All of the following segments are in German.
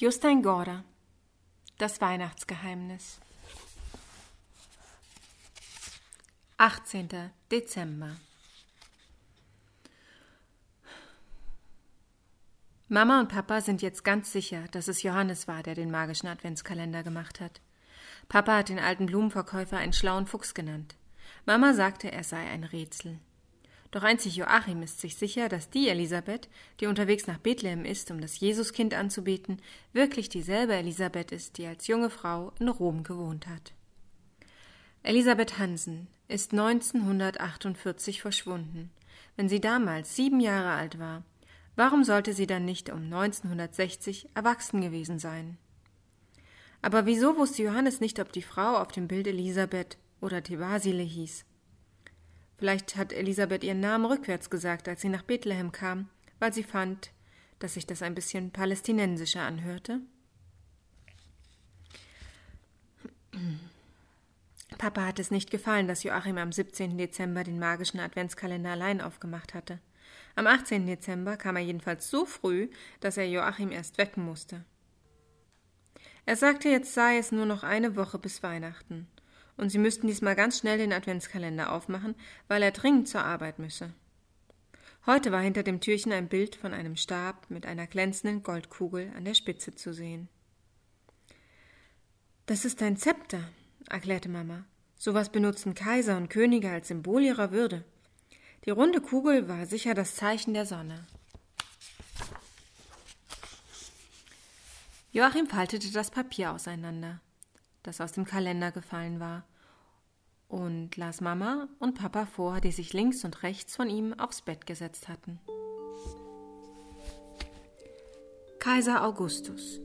Justin Gorder Das Weihnachtsgeheimnis 18. Dezember Mama und Papa sind jetzt ganz sicher, dass es Johannes war, der den magischen Adventskalender gemacht hat. Papa hat den alten Blumenverkäufer einen schlauen Fuchs genannt. Mama sagte, er sei ein Rätsel. Doch einzig Joachim ist sich sicher, dass die Elisabeth, die unterwegs nach Bethlehem ist, um das Jesuskind anzubeten, wirklich dieselbe Elisabeth ist, die als junge Frau in Rom gewohnt hat. Elisabeth Hansen ist 1948 verschwunden. Wenn sie damals sieben Jahre alt war, warum sollte sie dann nicht um 1960 erwachsen gewesen sein? Aber wieso wusste Johannes nicht, ob die Frau auf dem Bild Elisabeth oder Tebasile hieß? Vielleicht hat Elisabeth ihren Namen rückwärts gesagt, als sie nach Bethlehem kam, weil sie fand, dass sich das ein bisschen palästinensischer anhörte. Papa hat es nicht gefallen, dass Joachim am 17. Dezember den magischen Adventskalender allein aufgemacht hatte. Am 18. Dezember kam er jedenfalls so früh, dass er Joachim erst wecken musste. Er sagte, jetzt sei es nur noch eine Woche bis Weihnachten und sie müssten diesmal ganz schnell den Adventskalender aufmachen, weil er dringend zur Arbeit müsse. Heute war hinter dem Türchen ein Bild von einem Stab mit einer glänzenden Goldkugel an der Spitze zu sehen. Das ist ein Zepter, erklärte Mama. Sowas benutzten Kaiser und Könige als Symbol ihrer Würde. Die runde Kugel war sicher das Zeichen der Sonne. Joachim faltete das Papier auseinander, das aus dem Kalender gefallen war, und las Mama und Papa vor, die sich links und rechts von ihm aufs Bett gesetzt hatten. Kaiser Augustus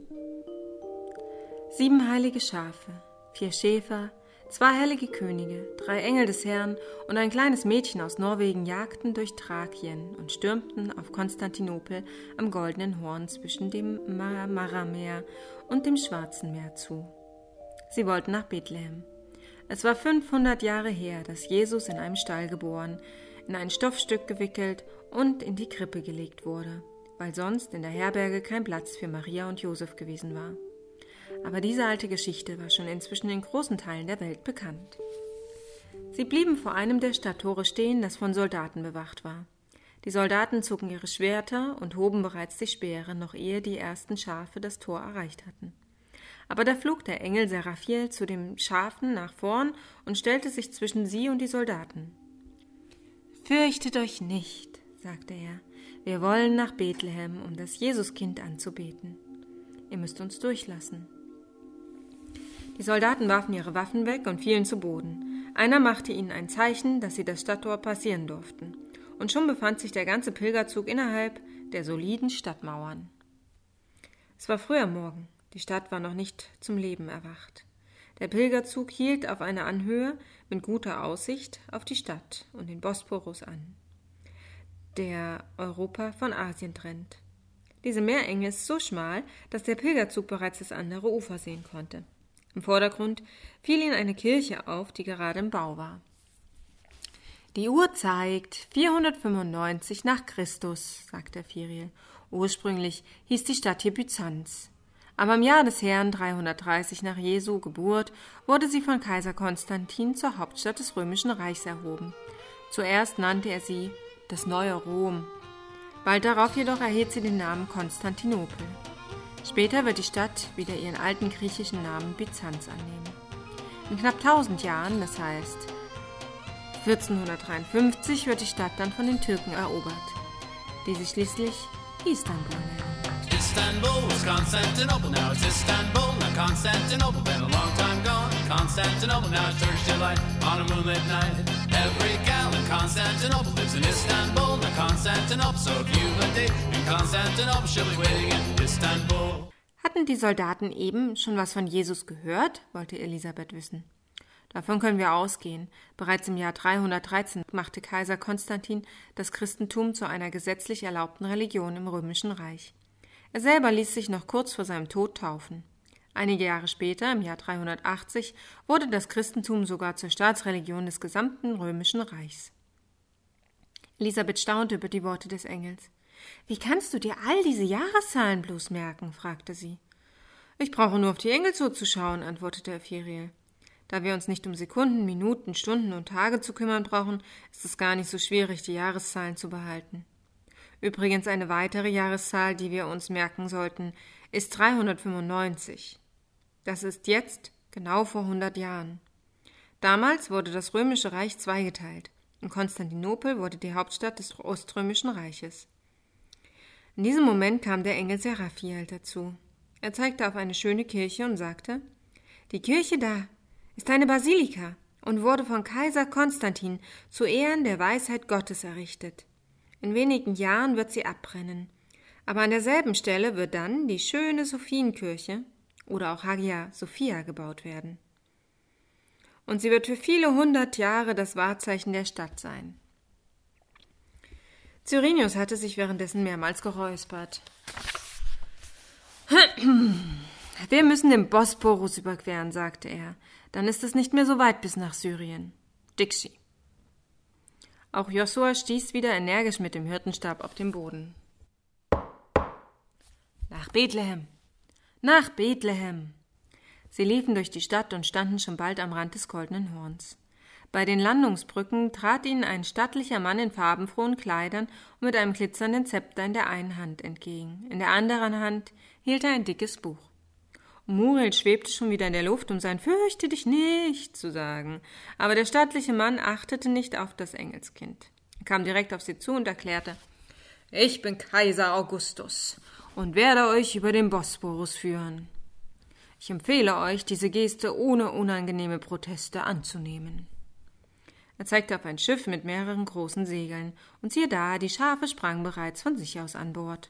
Sieben heilige Schafe, vier Schäfer, zwei heilige Könige, drei Engel des Herrn und ein kleines Mädchen aus Norwegen jagten durch Thrakien und stürmten auf Konstantinopel am Goldenen Horn zwischen dem Marmarameer und dem Schwarzen Meer zu. Sie wollten nach Bethlehem. Es war 500 Jahre her, dass Jesus in einem Stall geboren, in ein Stoffstück gewickelt und in die Krippe gelegt wurde, weil sonst in der Herberge kein Platz für Maria und Josef gewesen war. Aber diese alte Geschichte war schon inzwischen in großen Teilen der Welt bekannt. Sie blieben vor einem der Stadttore stehen, das von Soldaten bewacht war. Die Soldaten zogen ihre Schwerter und hoben bereits die Speere, noch ehe die ersten Schafe das Tor erreicht hatten. Aber da flog der Engel Seraphiel zu dem Schafen nach vorn und stellte sich zwischen sie und die Soldaten. Fürchtet euch nicht, sagte er, wir wollen nach Bethlehem, um das Jesuskind anzubeten. Ihr müsst uns durchlassen. Die Soldaten warfen ihre Waffen weg und fielen zu Boden. Einer machte ihnen ein Zeichen, dass sie das Stadttor passieren durften. Und schon befand sich der ganze Pilgerzug innerhalb der soliden Stadtmauern. Es war früher Morgen. Die Stadt war noch nicht zum Leben erwacht. Der Pilgerzug hielt auf einer Anhöhe mit guter Aussicht auf die Stadt und den Bosporus an, der Europa von Asien trennt. Diese Meerenge ist so schmal, dass der Pilgerzug bereits das andere Ufer sehen konnte. Im Vordergrund fiel ihnen eine Kirche auf, die gerade im Bau war. Die Uhr zeigt 495 nach Christus, sagte Firiel. Ursprünglich hieß die Stadt hier Byzanz. Aber im Jahr des Herrn 330 nach Jesu Geburt wurde sie von Kaiser Konstantin zur Hauptstadt des römischen Reichs erhoben. Zuerst nannte er sie das neue Rom. Bald darauf jedoch erhielt sie den Namen Konstantinopel. Später wird die Stadt wieder ihren alten griechischen Namen Byzanz annehmen. In knapp 1000 Jahren, das heißt 1453, wird die Stadt dann von den Türken erobert, die sie schließlich Istanbul nennen. Istanbul was Constantinople, now it's Istanbul, not Constantinople, been a long time gone. Constantinople, now it's Turkish delight on a moonlit night. Every gal in Constantinople lives in Istanbul, not Constantinople, so if you've a date in Constantinople, she'll be waiting in Istanbul. Hatten die Soldaten eben schon was von Jesus gehört? wollte Elisabeth wissen. Davon können wir ausgehen. Bereits im Jahr 313 machte Kaiser Konstantin das Christentum zu einer gesetzlich erlaubten Religion im römischen Reich. Er selber ließ sich noch kurz vor seinem Tod taufen. Einige Jahre später, im Jahr 380, wurde das Christentum sogar zur Staatsreligion des gesamten römischen Reichs. Elisabeth staunte über die Worte des Engels. Wie kannst du dir all diese Jahreszahlen bloß merken? fragte sie. Ich brauche nur auf die Engel zuzuschauen, antwortete Ephiriel. Da wir uns nicht um Sekunden, Minuten, Stunden und Tage zu kümmern brauchen, ist es gar nicht so schwierig, die Jahreszahlen zu behalten. Übrigens eine weitere Jahreszahl, die wir uns merken sollten, ist 395. Das ist jetzt genau vor 100 Jahren. Damals wurde das römische Reich zweigeteilt. In Konstantinopel wurde die Hauptstadt des Oströmischen Reiches. In diesem Moment kam der Engel Seraphiel dazu. Er zeigte auf eine schöne Kirche und sagte Die Kirche da ist eine Basilika und wurde von Kaiser Konstantin zu Ehren der Weisheit Gottes errichtet. In wenigen Jahren wird sie abbrennen. Aber an derselben Stelle wird dann die schöne Sophienkirche oder auch Hagia Sophia gebaut werden und sie wird für viele hundert Jahre das Wahrzeichen der Stadt sein. Cyrenius hatte sich währenddessen mehrmals geräuspert. Wir müssen den Bosporus überqueren, sagte er. Dann ist es nicht mehr so weit bis nach Syrien. Dixie. Auch Josua stieß wieder energisch mit dem Hirtenstab auf den Boden. Nach Bethlehem. Nach Bethlehem. Sie liefen durch die Stadt und standen schon bald am Rand des Goldenen Horns. Bei den Landungsbrücken trat ihnen ein stattlicher Mann in farbenfrohen Kleidern und mit einem glitzernden Zepter in der einen Hand entgegen. In der anderen Hand hielt er ein dickes Buch. Muriel schwebte schon wieder in der Luft, um sein Fürchte dich nicht zu sagen. Aber der stattliche Mann achtete nicht auf das Engelskind. Er kam direkt auf sie zu und erklärte Ich bin Kaiser Augustus und werde euch über den Bosporus führen. Ich empfehle euch, diese Geste ohne unangenehme Proteste anzunehmen. Er zeigte auf ein Schiff mit mehreren großen Segeln, und siehe da, die Schafe sprangen bereits von sich aus an Bord.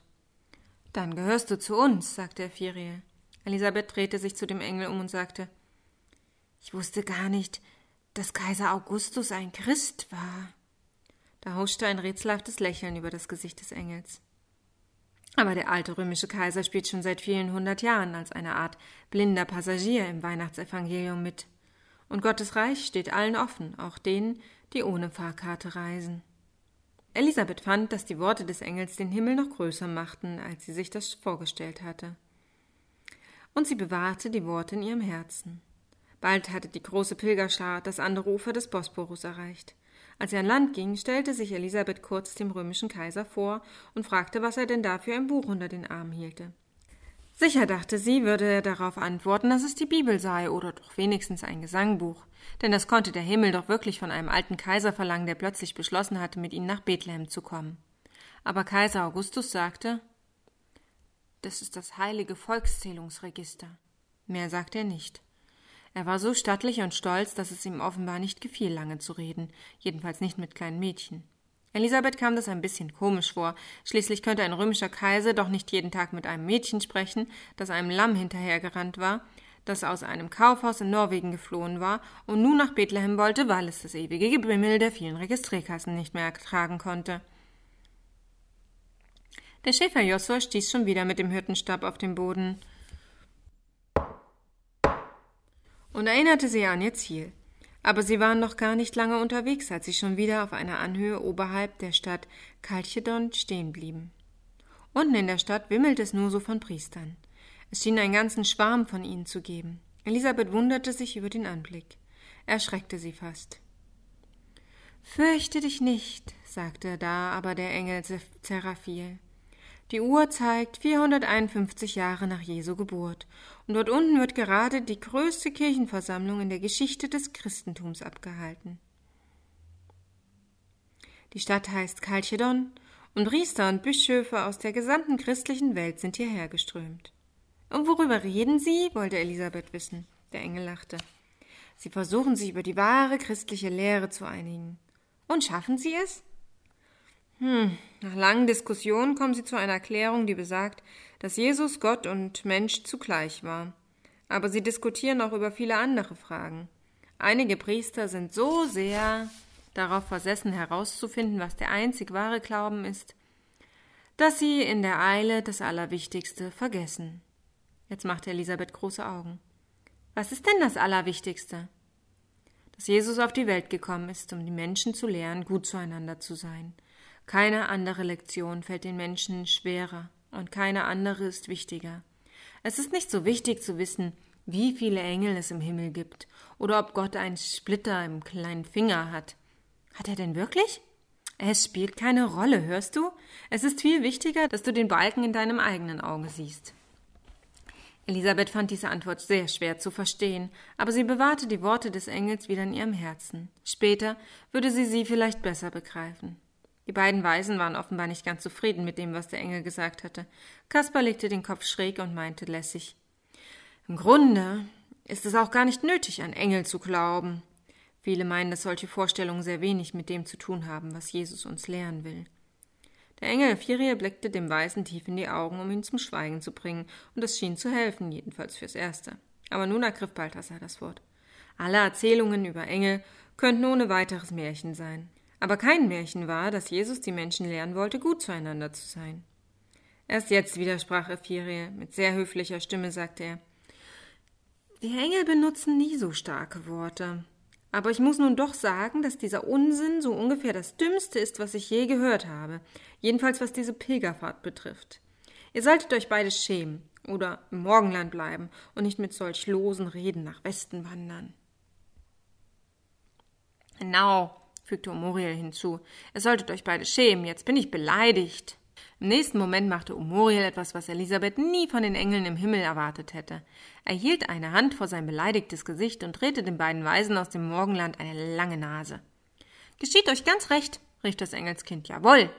Dann gehörst du zu uns, sagte Ephiriel. Elisabeth drehte sich zu dem Engel um und sagte Ich wusste gar nicht, dass Kaiser Augustus ein Christ war. Da huschte ein rätselhaftes Lächeln über das Gesicht des Engels. Aber der alte römische Kaiser spielt schon seit vielen hundert Jahren als eine Art blinder Passagier im Weihnachtsevangelium mit. Und Gottes Reich steht allen offen, auch denen, die ohne Fahrkarte reisen. Elisabeth fand, dass die Worte des Engels den Himmel noch größer machten, als sie sich das vorgestellt hatte. Und sie bewahrte die Worte in ihrem Herzen. Bald hatte die große Pilgerschar das andere Ufer des Bosporus erreicht. Als er an Land ging, stellte sich Elisabeth kurz dem römischen Kaiser vor und fragte, was er denn da für ein Buch unter den Arm hielte. Sicher dachte sie, würde er darauf antworten, dass es die Bibel sei oder doch wenigstens ein Gesangbuch, denn das konnte der Himmel doch wirklich von einem alten Kaiser verlangen, der plötzlich beschlossen hatte, mit ihnen nach Bethlehem zu kommen. Aber Kaiser Augustus sagte, das ist das heilige Volkszählungsregister. Mehr sagte er nicht. Er war so stattlich und stolz, dass es ihm offenbar nicht gefiel, lange zu reden, jedenfalls nicht mit kleinen Mädchen. Elisabeth kam das ein bisschen komisch vor. Schließlich könnte ein römischer Kaiser doch nicht jeden Tag mit einem Mädchen sprechen, das einem Lamm hinterhergerannt war, das aus einem Kaufhaus in Norwegen geflohen war und nun nach Bethlehem wollte, weil es das ewige Gebimmel der vielen Registrierkassen nicht mehr ertragen konnte. Der Schäfer Josua stieß schon wieder mit dem Hirtenstab auf den Boden. und erinnerte sie an ihr Ziel. Aber sie waren noch gar nicht lange unterwegs, als sie schon wieder auf einer Anhöhe oberhalb der Stadt Kalchedon stehen blieben. Unten in der Stadt wimmelte es nur so von Priestern. Es schien einen ganzen Schwarm von ihnen zu geben. Elisabeth wunderte sich über den Anblick. Er schreckte sie fast. Fürchte dich nicht, sagte da aber der Engel Seraphil. Die Uhr zeigt 451 Jahre nach Jesu Geburt, und dort unten wird gerade die größte Kirchenversammlung in der Geschichte des Christentums abgehalten. Die Stadt heißt Kalchedon, und Priester und Bischöfe aus der gesamten christlichen Welt sind hierher geströmt. Und worüber reden Sie? wollte Elisabeth wissen. Der Engel lachte. Sie versuchen sich über die wahre christliche Lehre zu einigen. Und schaffen Sie es? Hm, nach langen Diskussionen kommen sie zu einer Erklärung, die besagt, dass Jesus Gott und Mensch zugleich war. Aber sie diskutieren auch über viele andere Fragen. Einige Priester sind so sehr darauf versessen herauszufinden, was der einzig wahre Glauben ist, dass sie in der Eile das Allerwichtigste vergessen. Jetzt machte Elisabeth große Augen. Was ist denn das Allerwichtigste? Dass Jesus auf die Welt gekommen ist, um die Menschen zu lehren, gut zueinander zu sein keine andere Lektion fällt den Menschen schwerer und keine andere ist wichtiger. Es ist nicht so wichtig zu wissen, wie viele Engel es im Himmel gibt oder ob Gott einen Splitter im kleinen Finger hat. Hat er denn wirklich? Es spielt keine Rolle, hörst du? Es ist viel wichtiger, dass du den Balken in deinem eigenen Auge siehst. Elisabeth fand diese Antwort sehr schwer zu verstehen, aber sie bewahrte die Worte des Engels wieder in ihrem Herzen. Später würde sie sie vielleicht besser begreifen. Die beiden Weisen waren offenbar nicht ganz zufrieden mit dem, was der Engel gesagt hatte. Kaspar legte den Kopf schräg und meinte lässig Im Grunde ist es auch gar nicht nötig, an Engel zu glauben. Viele meinen, dass solche Vorstellungen sehr wenig mit dem zu tun haben, was Jesus uns lehren will. Der Engel Firie blickte dem Weisen tief in die Augen, um ihn zum Schweigen zu bringen, und das schien zu helfen, jedenfalls fürs Erste. Aber nun ergriff Balthasar das Wort. Alle Erzählungen über Engel könnten ohne weiteres Märchen sein. Aber kein Märchen war, dass Jesus die Menschen lehren wollte, gut zueinander zu sein. Erst jetzt widersprach Ephirie. Mit sehr höflicher Stimme sagte er: Die Engel benutzen nie so starke Worte. Aber ich muss nun doch sagen, dass dieser Unsinn so ungefähr das Dümmste ist, was ich je gehört habe, jedenfalls was diese Pilgerfahrt betrifft. Ihr solltet euch beide schämen oder im Morgenland bleiben und nicht mit solch losen Reden nach Westen wandern. Genau, fügte Omoriel hinzu, ihr solltet euch beide schämen, jetzt bin ich beleidigt. Im nächsten Moment machte Umoriel etwas, was Elisabeth nie von den Engeln im Himmel erwartet hätte. Er hielt eine Hand vor sein beleidigtes Gesicht und drehte den beiden Weisen aus dem Morgenland eine lange Nase. Geschieht euch ganz recht, rief das Engelskind. Jawohl!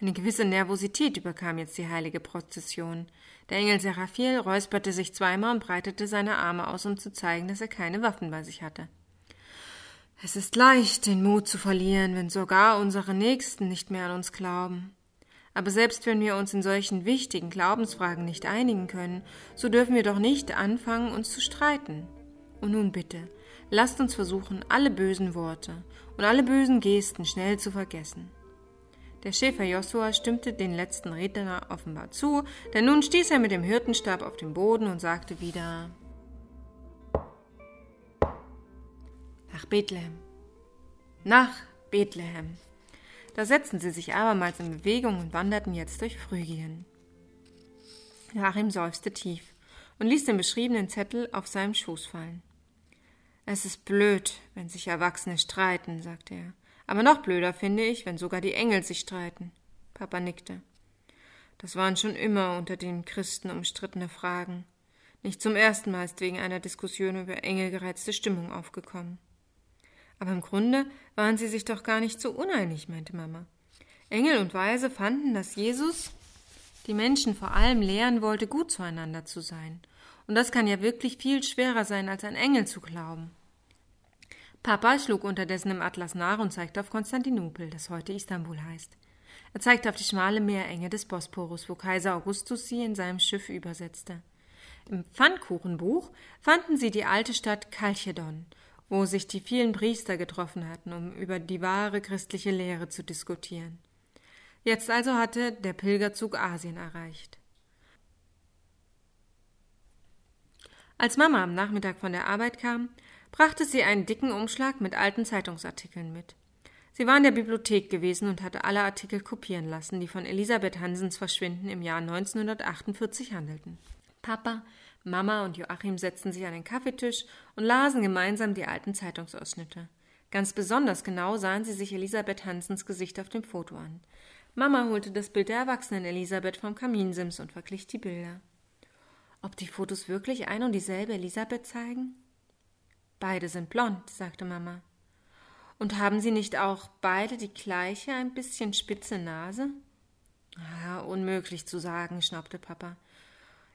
Eine gewisse Nervosität überkam jetzt die heilige Prozession. Der Engel Seraphiel räusperte sich zweimal und breitete seine Arme aus, um zu zeigen, dass er keine Waffen bei sich hatte. Es ist leicht, den Mut zu verlieren, wenn sogar unsere Nächsten nicht mehr an uns glauben. Aber selbst wenn wir uns in solchen wichtigen Glaubensfragen nicht einigen können, so dürfen wir doch nicht anfangen, uns zu streiten. Und nun bitte, lasst uns versuchen, alle bösen Worte und alle bösen Gesten schnell zu vergessen. Der Schäfer Josua stimmte den letzten Redner offenbar zu, denn nun stieß er mit dem Hirtenstab auf den Boden und sagte wieder Nach Bethlehem. Nach Bethlehem. Da setzten sie sich abermals in Bewegung und wanderten jetzt durch Phrygien. Joachim seufzte tief und ließ den beschriebenen Zettel auf seinem Schoß fallen. Es ist blöd, wenn sich Erwachsene streiten, sagte er. Aber noch blöder finde ich, wenn sogar die Engel sich streiten. Papa nickte. Das waren schon immer unter den Christen umstrittene Fragen. Nicht zum ersten Mal ist wegen einer Diskussion über Engel gereizte Stimmung aufgekommen. Aber im Grunde waren sie sich doch gar nicht so uneinig, meinte Mama. Engel und Weise fanden, dass Jesus die Menschen vor allem lehren wollte, gut zueinander zu sein. Und das kann ja wirklich viel schwerer sein, als ein Engel zu glauben. Papa schlug unterdessen im Atlas nach und zeigte auf Konstantinopel, das heute Istanbul heißt. Er zeigte auf die schmale Meerenge des Bosporus, wo Kaiser Augustus sie in seinem Schiff übersetzte. Im Pfannkuchenbuch fanden sie die alte Stadt Kalchedon wo sich die vielen Priester getroffen hatten, um über die wahre christliche Lehre zu diskutieren. Jetzt also hatte der Pilgerzug Asien erreicht. Als Mama am Nachmittag von der Arbeit kam, brachte sie einen dicken Umschlag mit alten Zeitungsartikeln mit. Sie war in der Bibliothek gewesen und hatte alle Artikel kopieren lassen, die von Elisabeth Hansens Verschwinden im Jahr 1948 handelten. Papa Mama und Joachim setzten sich an den Kaffeetisch und lasen gemeinsam die alten Zeitungsausschnitte. Ganz besonders genau sahen sie sich Elisabeth Hansens Gesicht auf dem Foto an. Mama holte das Bild der erwachsenen Elisabeth vom Kaminsims und verglich die Bilder. Ob die Fotos wirklich ein und dieselbe Elisabeth zeigen? Beide sind blond, sagte Mama. Und haben sie nicht auch beide die gleiche, ein bisschen spitze Nase? Ah, unmöglich zu sagen, schnaubte Papa.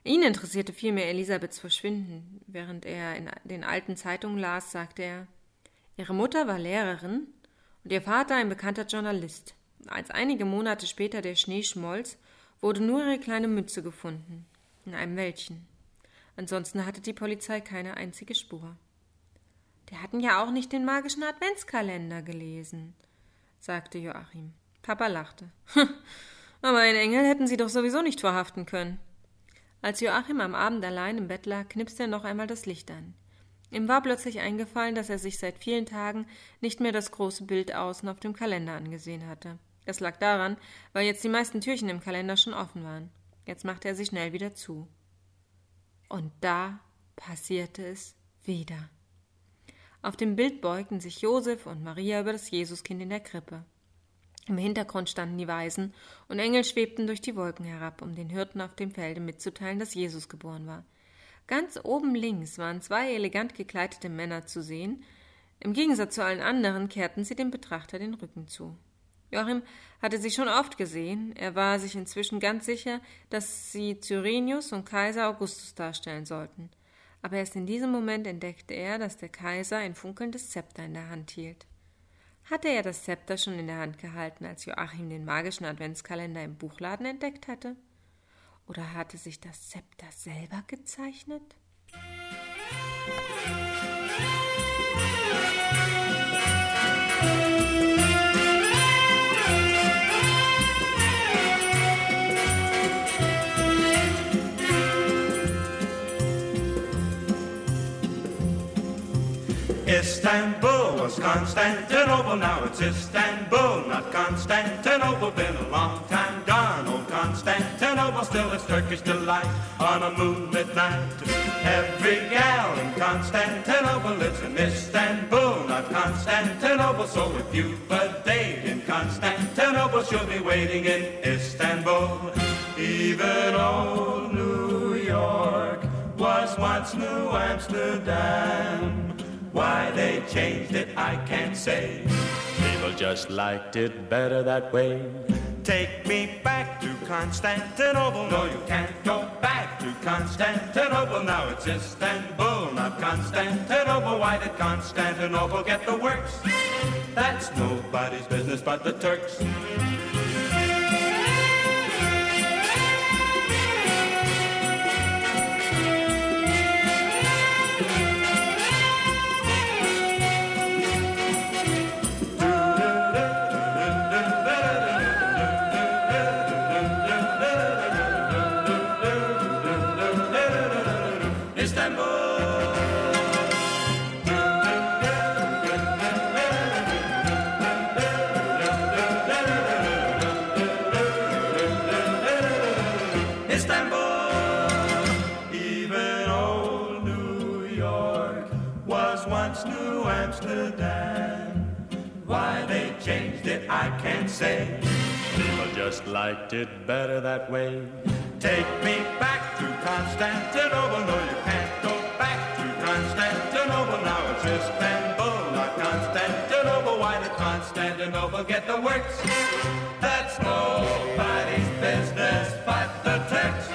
Ihn interessierte vielmehr Elisabeths Verschwinden. Während er in den alten Zeitungen las, sagte er, Ihre Mutter war Lehrerin und ihr Vater ein bekannter Journalist. Als einige Monate später der Schnee schmolz, wurde nur ihre kleine Mütze gefunden, in einem Wäldchen. Ansonsten hatte die Polizei keine einzige Spur. Die hatten ja auch nicht den magischen Adventskalender gelesen, sagte Joachim. Papa lachte. Aber einen Engel hätten sie doch sowieso nicht verhaften können. Als Joachim am Abend allein im Bett lag, knipste er noch einmal das Licht an. Ihm war plötzlich eingefallen, dass er sich seit vielen Tagen nicht mehr das große Bild außen auf dem Kalender angesehen hatte. Das lag daran, weil jetzt die meisten Türchen im Kalender schon offen waren. Jetzt machte er sie schnell wieder zu. Und da passierte es wieder. Auf dem Bild beugten sich Josef und Maria über das Jesuskind in der Krippe. Im Hintergrund standen die Weisen, und Engel schwebten durch die Wolken herab, um den Hirten auf dem Felde mitzuteilen, dass Jesus geboren war. Ganz oben links waren zwei elegant gekleidete Männer zu sehen. Im Gegensatz zu allen anderen kehrten sie dem Betrachter den Rücken zu. Joachim hatte sie schon oft gesehen. Er war sich inzwischen ganz sicher, dass sie Cyrenius und Kaiser Augustus darstellen sollten. Aber erst in diesem Moment entdeckte er, dass der Kaiser ein funkelndes Zepter in der Hand hielt. Hatte er das Zepter schon in der Hand gehalten, als Joachim den magischen Adventskalender im Buchladen entdeckt hatte? Oder hatte sich das Zepter selber gezeichnet? Was Constantinople, now it's Istanbul, not Constantinople. Been a long time gone, old Constantinople, still it's Turkish delight on a moonlit night. Every gal in Constantinople lives in Istanbul, not Constantinople. So if you've a date in Constantinople, she'll be waiting in Istanbul. Even old New York was once New Amsterdam. Why they changed it, I can't say. People just liked it better that way. Take me back to Constantinople. No, you can't go back to Constantinople. Now it's Istanbul, not Constantinople. Why did Constantinople get the works? That's nobody's business but the Turks. Say. People just liked it better that way. Take me back to Constantinople. No, you can't go back to Constantinople. Now it's Istanbul, not Constantinople. Why did Constantinople get the works? That's nobody's business but the Turks.